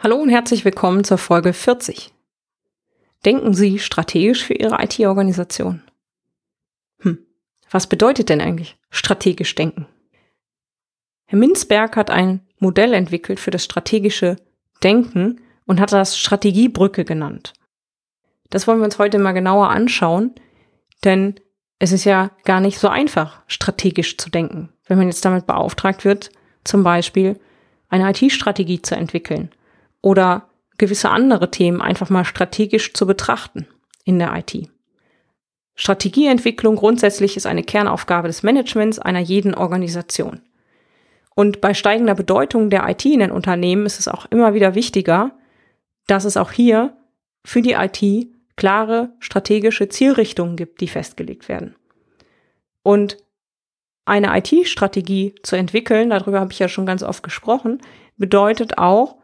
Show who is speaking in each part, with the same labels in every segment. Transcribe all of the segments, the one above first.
Speaker 1: Hallo und herzlich willkommen zur Folge 40. Denken Sie strategisch für Ihre IT-Organisation? Hm, was bedeutet denn eigentlich strategisch denken? Herr Minzberg hat ein Modell entwickelt für das strategische Denken und hat das Strategiebrücke genannt. Das wollen wir uns heute mal genauer anschauen, denn es ist ja gar nicht so einfach, strategisch zu denken. Wenn man jetzt damit beauftragt wird, zum Beispiel eine IT-Strategie zu entwickeln oder gewisse andere Themen einfach mal strategisch zu betrachten in der IT. Strategieentwicklung grundsätzlich ist eine Kernaufgabe des Managements einer jeden Organisation. Und bei steigender Bedeutung der IT in den Unternehmen ist es auch immer wieder wichtiger, dass es auch hier für die IT klare strategische Zielrichtungen gibt, die festgelegt werden. Und eine IT-Strategie zu entwickeln, darüber habe ich ja schon ganz oft gesprochen, bedeutet auch,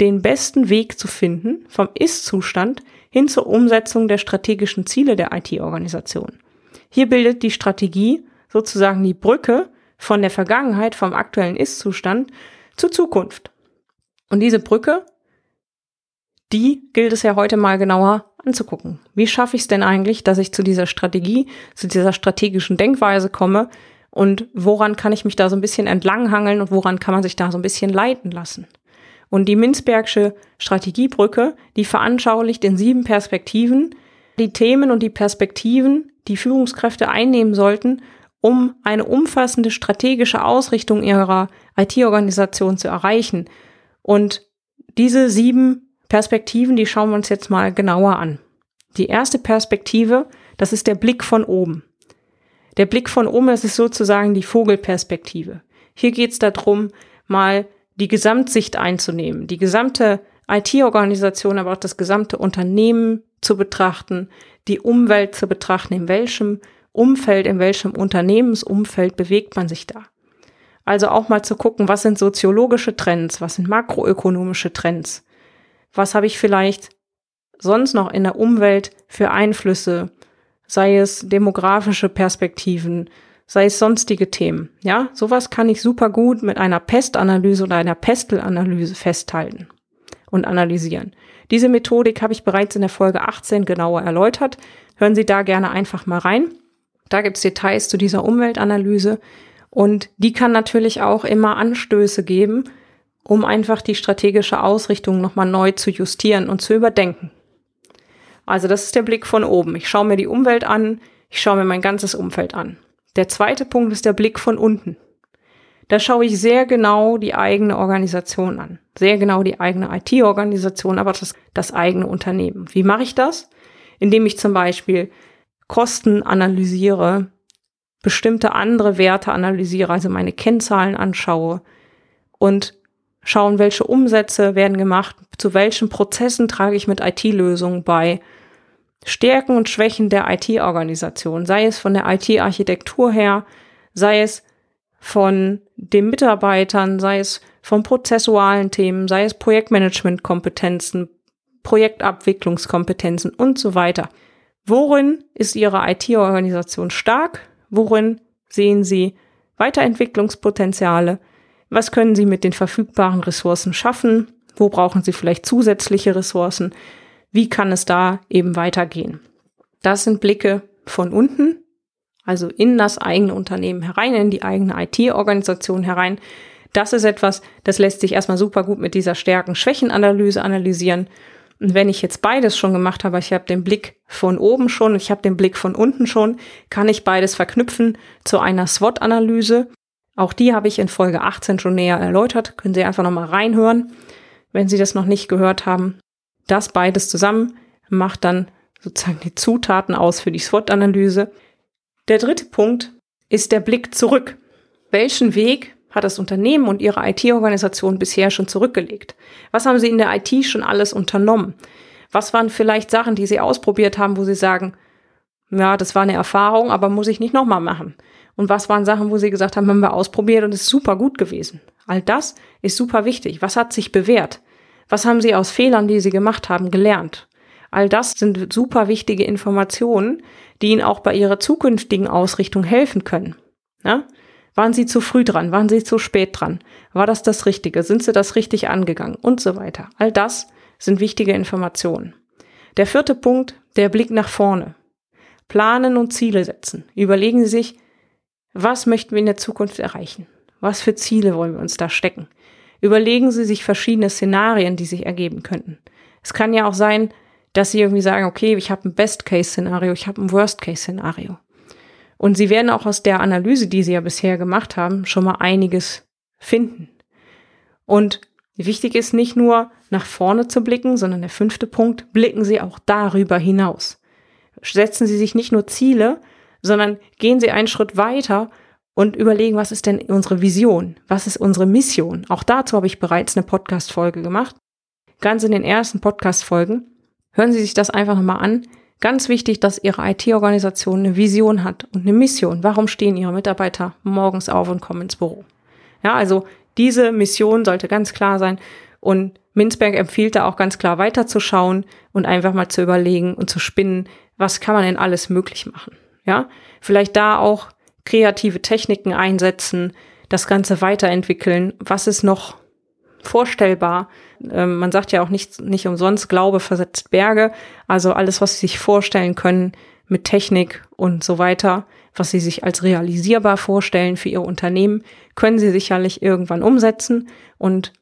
Speaker 1: den besten Weg zu finden vom Ist-Zustand hin zur Umsetzung der strategischen Ziele der IT-Organisation. Hier bildet die Strategie sozusagen die Brücke von der Vergangenheit, vom aktuellen Ist-Zustand zur Zukunft. Und diese Brücke, die gilt es ja heute mal genauer anzugucken. Wie schaffe ich es denn eigentlich, dass ich zu dieser Strategie, zu dieser strategischen Denkweise komme und woran kann ich mich da so ein bisschen entlanghangeln und woran kann man sich da so ein bisschen leiten lassen? Und die Minzbergsche Strategiebrücke, die veranschaulicht in sieben Perspektiven die Themen und die Perspektiven, die Führungskräfte einnehmen sollten, um eine umfassende strategische Ausrichtung ihrer IT-Organisation zu erreichen. Und diese sieben Perspektiven, die schauen wir uns jetzt mal genauer an. Die erste Perspektive, das ist der Blick von oben. Der Blick von oben, das ist sozusagen die Vogelperspektive. Hier geht es darum, mal die Gesamtsicht einzunehmen, die gesamte IT-Organisation, aber auch das gesamte Unternehmen zu betrachten, die Umwelt zu betrachten, in welchem Umfeld, in welchem Unternehmensumfeld bewegt man sich da. Also auch mal zu gucken, was sind soziologische Trends, was sind makroökonomische Trends, was habe ich vielleicht sonst noch in der Umwelt für Einflüsse, sei es demografische Perspektiven, sei es sonstige Themen. Ja, sowas kann ich super gut mit einer Pestanalyse oder einer Pestelanalyse festhalten und analysieren. Diese Methodik habe ich bereits in der Folge 18 genauer erläutert. Hören Sie da gerne einfach mal rein. Da gibt es Details zu dieser Umweltanalyse und die kann natürlich auch immer Anstöße geben, um einfach die strategische Ausrichtung nochmal neu zu justieren und zu überdenken. Also das ist der Blick von oben. Ich schaue mir die Umwelt an, ich schaue mir mein ganzes Umfeld an. Der zweite Punkt ist der Blick von unten. Da schaue ich sehr genau die eigene Organisation an. Sehr genau die eigene IT-Organisation, aber das, das eigene Unternehmen. Wie mache ich das? Indem ich zum Beispiel Kosten analysiere, bestimmte andere Werte analysiere, also meine Kennzahlen anschaue und schauen, welche Umsätze werden gemacht, zu welchen Prozessen trage ich mit IT-Lösungen bei, Stärken und Schwächen der IT-Organisation, sei es von der IT-Architektur her, sei es von den Mitarbeitern, sei es von prozessualen Themen, sei es Projektmanagement-Kompetenzen, Projektabwicklungskompetenzen und so weiter. Worin ist Ihre IT-Organisation stark? Worin sehen Sie Weiterentwicklungspotenziale? Was können Sie mit den verfügbaren Ressourcen schaffen? Wo brauchen Sie vielleicht zusätzliche Ressourcen? Wie kann es da eben weitergehen? Das sind Blicke von unten, also in das eigene Unternehmen herein, in die eigene IT-Organisation herein. Das ist etwas, das lässt sich erstmal super gut mit dieser Stärken-Schwächen-Analyse analysieren. Und wenn ich jetzt beides schon gemacht habe, ich habe den Blick von oben schon, ich habe den Blick von unten schon, kann ich beides verknüpfen zu einer SWOT-Analyse auch die habe ich in Folge 18 schon näher erläutert. Können Sie einfach nochmal reinhören, wenn Sie das noch nicht gehört haben. Das beides zusammen macht dann sozusagen die Zutaten aus für die SWOT-Analyse. Der dritte Punkt ist der Blick zurück. Welchen Weg hat das Unternehmen und ihre IT-Organisation bisher schon zurückgelegt? Was haben sie in der IT schon alles unternommen? Was waren vielleicht Sachen, die sie ausprobiert haben, wo sie sagen, ja, das war eine Erfahrung, aber muss ich nicht nochmal machen? Und was waren Sachen, wo sie gesagt haben, haben wir ausprobiert und ist super gut gewesen? All das ist super wichtig. Was hat sich bewährt? Was haben sie aus Fehlern, die sie gemacht haben, gelernt? All das sind super wichtige Informationen, die ihnen auch bei ihrer zukünftigen Ausrichtung helfen können. Ja? Waren sie zu früh dran? Waren sie zu spät dran? War das das Richtige? Sind sie das richtig angegangen? Und so weiter. All das sind wichtige Informationen. Der vierte Punkt, der Blick nach vorne. Planen und Ziele setzen. Überlegen Sie sich, was möchten wir in der Zukunft erreichen? Was für Ziele wollen wir uns da stecken? Überlegen Sie sich verschiedene Szenarien, die sich ergeben könnten. Es kann ja auch sein, dass Sie irgendwie sagen, okay, ich habe ein Best-Case-Szenario, ich habe ein Worst-Case-Szenario. Und Sie werden auch aus der Analyse, die Sie ja bisher gemacht haben, schon mal einiges finden. Und wichtig ist nicht nur nach vorne zu blicken, sondern der fünfte Punkt, blicken Sie auch darüber hinaus. Setzen Sie sich nicht nur Ziele, sondern gehen Sie einen Schritt weiter und überlegen, was ist denn unsere Vision? Was ist unsere Mission? Auch dazu habe ich bereits eine Podcast-Folge gemacht. Ganz in den ersten Podcast-Folgen. Hören Sie sich das einfach nochmal an. Ganz wichtig, dass Ihre IT-Organisation eine Vision hat und eine Mission. Warum stehen Ihre Mitarbeiter morgens auf und kommen ins Büro? Ja, also diese Mission sollte ganz klar sein. Und Minzberg empfiehlt da auch ganz klar weiterzuschauen und einfach mal zu überlegen und zu spinnen, was kann man denn alles möglich machen? Ja, vielleicht da auch kreative Techniken einsetzen, das Ganze weiterentwickeln. Was ist noch vorstellbar? Ähm, man sagt ja auch nicht, nicht umsonst, Glaube versetzt Berge. Also alles, was Sie sich vorstellen können mit Technik und so weiter, was Sie sich als realisierbar vorstellen für Ihr Unternehmen, können Sie sicherlich irgendwann umsetzen und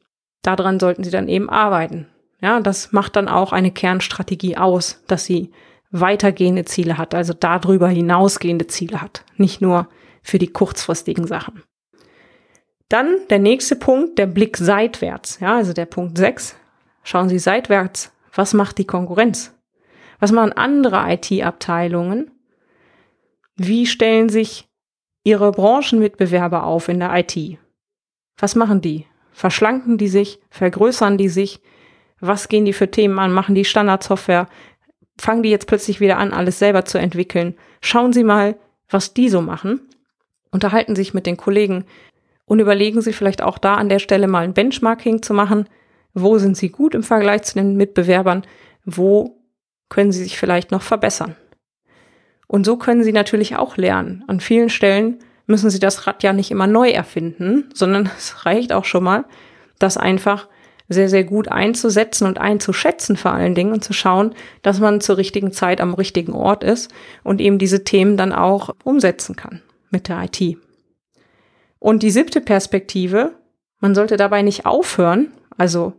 Speaker 1: daran sollten Sie dann eben arbeiten. Ja, das macht dann auch eine Kernstrategie aus, dass Sie weitergehende Ziele hat, also darüber hinausgehende Ziele hat, nicht nur für die kurzfristigen Sachen. Dann der nächste Punkt, der Blick seitwärts, ja, also der Punkt 6. Schauen Sie seitwärts. Was macht die Konkurrenz? Was machen andere IT-Abteilungen? Wie stellen sich Ihre Branchenmitbewerber auf in der IT? Was machen die? Verschlanken die sich? Vergrößern die sich? Was gehen die für Themen an? Machen die Standardsoftware? Fangen die jetzt plötzlich wieder an, alles selber zu entwickeln. Schauen Sie mal, was die so machen. Unterhalten sich mit den Kollegen und überlegen Sie vielleicht auch da an der Stelle mal ein Benchmarking zu machen. Wo sind Sie gut im Vergleich zu den Mitbewerbern? Wo können Sie sich vielleicht noch verbessern? Und so können Sie natürlich auch lernen. An vielen Stellen müssen Sie das Rad ja nicht immer neu erfinden, sondern es reicht auch schon mal, dass einfach sehr, sehr gut einzusetzen und einzuschätzen vor allen Dingen und zu schauen, dass man zur richtigen Zeit am richtigen Ort ist und eben diese Themen dann auch umsetzen kann mit der IT. Und die siebte Perspektive, man sollte dabei nicht aufhören, also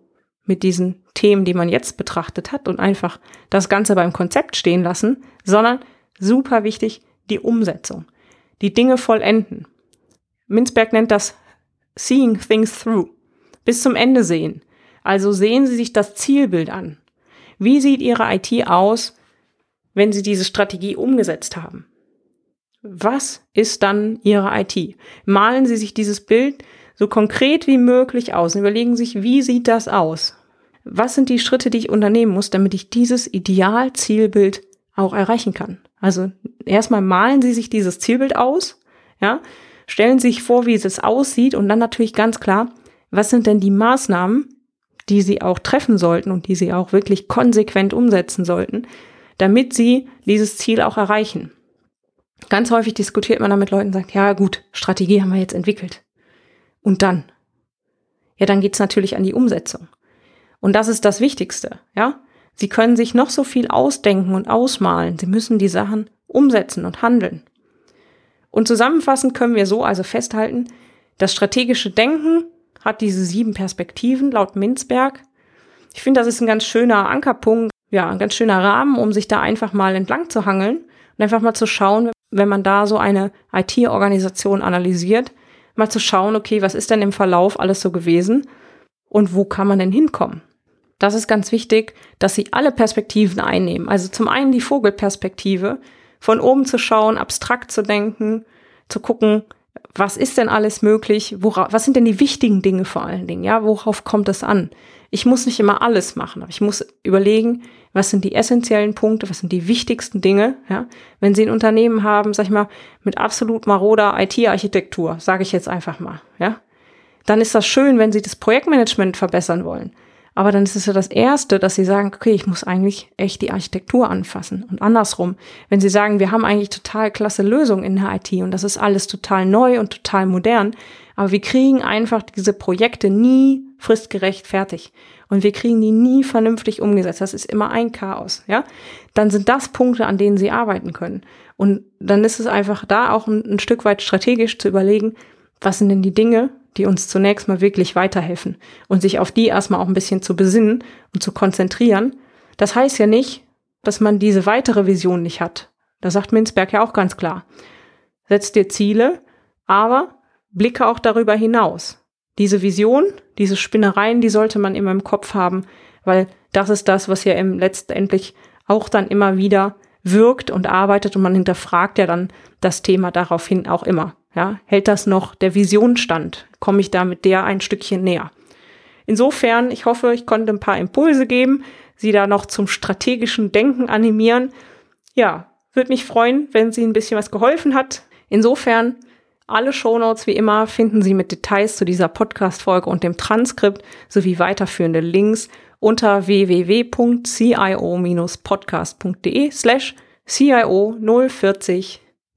Speaker 1: mit diesen Themen, die man jetzt betrachtet hat und einfach das Ganze beim Konzept stehen lassen, sondern super wichtig, die Umsetzung. Die Dinge vollenden. Minzberg nennt das Seeing Things Through. Bis zum Ende sehen. Also sehen Sie sich das Zielbild an. Wie sieht Ihre IT aus, wenn Sie diese Strategie umgesetzt haben? Was ist dann Ihre IT? Malen Sie sich dieses Bild so konkret wie möglich aus und überlegen sich, wie sieht das aus? Was sind die Schritte, die ich unternehmen muss, damit ich dieses Idealzielbild auch erreichen kann? Also erstmal malen Sie sich dieses Zielbild aus, ja, stellen Sie sich vor, wie es aussieht und dann natürlich ganz klar, was sind denn die Maßnahmen, die sie auch treffen sollten und die sie auch wirklich konsequent umsetzen sollten, damit sie dieses Ziel auch erreichen. Ganz häufig diskutiert man dann mit Leuten sagt, ja gut, Strategie haben wir jetzt entwickelt. Und dann? Ja, dann geht's natürlich an die Umsetzung. Und das ist das Wichtigste, ja? Sie können sich noch so viel ausdenken und ausmalen. Sie müssen die Sachen umsetzen und handeln. Und zusammenfassend können wir so also festhalten, das strategische Denken hat diese sieben Perspektiven laut Minzberg. Ich finde, das ist ein ganz schöner Ankerpunkt, ja, ein ganz schöner Rahmen, um sich da einfach mal entlang zu hangeln und einfach mal zu schauen, wenn man da so eine IT-Organisation analysiert, mal zu schauen, okay, was ist denn im Verlauf alles so gewesen und wo kann man denn hinkommen? Das ist ganz wichtig, dass Sie alle Perspektiven einnehmen. Also zum einen die Vogelperspektive, von oben zu schauen, abstrakt zu denken, zu gucken, was ist denn alles möglich? Worauf, was sind denn die wichtigen Dinge vor allen Dingen? Ja, worauf kommt es an? Ich muss nicht immer alles machen, aber ich muss überlegen, was sind die essentiellen Punkte, was sind die wichtigsten Dinge, ja? Wenn Sie ein Unternehmen haben, sag ich mal, mit absolut maroder IT-Architektur, sage ich jetzt einfach mal, ja? Dann ist das schön, wenn Sie das Projektmanagement verbessern wollen. Aber dann ist es ja das Erste, dass Sie sagen, okay, ich muss eigentlich echt die Architektur anfassen. Und andersrum, wenn Sie sagen, wir haben eigentlich total klasse Lösungen in der IT und das ist alles total neu und total modern, aber wir kriegen einfach diese Projekte nie fristgerecht fertig. Und wir kriegen die nie vernünftig umgesetzt. Das ist immer ein Chaos, ja. Dann sind das Punkte, an denen Sie arbeiten können. Und dann ist es einfach da auch ein, ein Stück weit strategisch zu überlegen, was sind denn die Dinge, die uns zunächst mal wirklich weiterhelfen und sich auf die erstmal auch ein bisschen zu besinnen und zu konzentrieren. Das heißt ja nicht, dass man diese weitere Vision nicht hat. Da sagt Minzberg ja auch ganz klar. Setz dir Ziele, aber blicke auch darüber hinaus. Diese Vision, diese Spinnereien, die sollte man immer im Kopf haben, weil das ist das, was ja im letztendlich auch dann immer wieder wirkt und arbeitet und man hinterfragt ja dann das Thema daraufhin auch immer. Ja, hält das noch der Vision stand? Komme ich da mit der ein Stückchen näher? Insofern, ich hoffe, ich konnte ein paar Impulse geben, Sie da noch zum strategischen Denken animieren. Ja, würde mich freuen, wenn Sie ein bisschen was geholfen hat. Insofern, alle Shownotes wie immer finden Sie mit Details zu dieser Podcast-Folge und dem Transkript sowie weiterführende Links unter www.cio-podcast.de slash CIO 040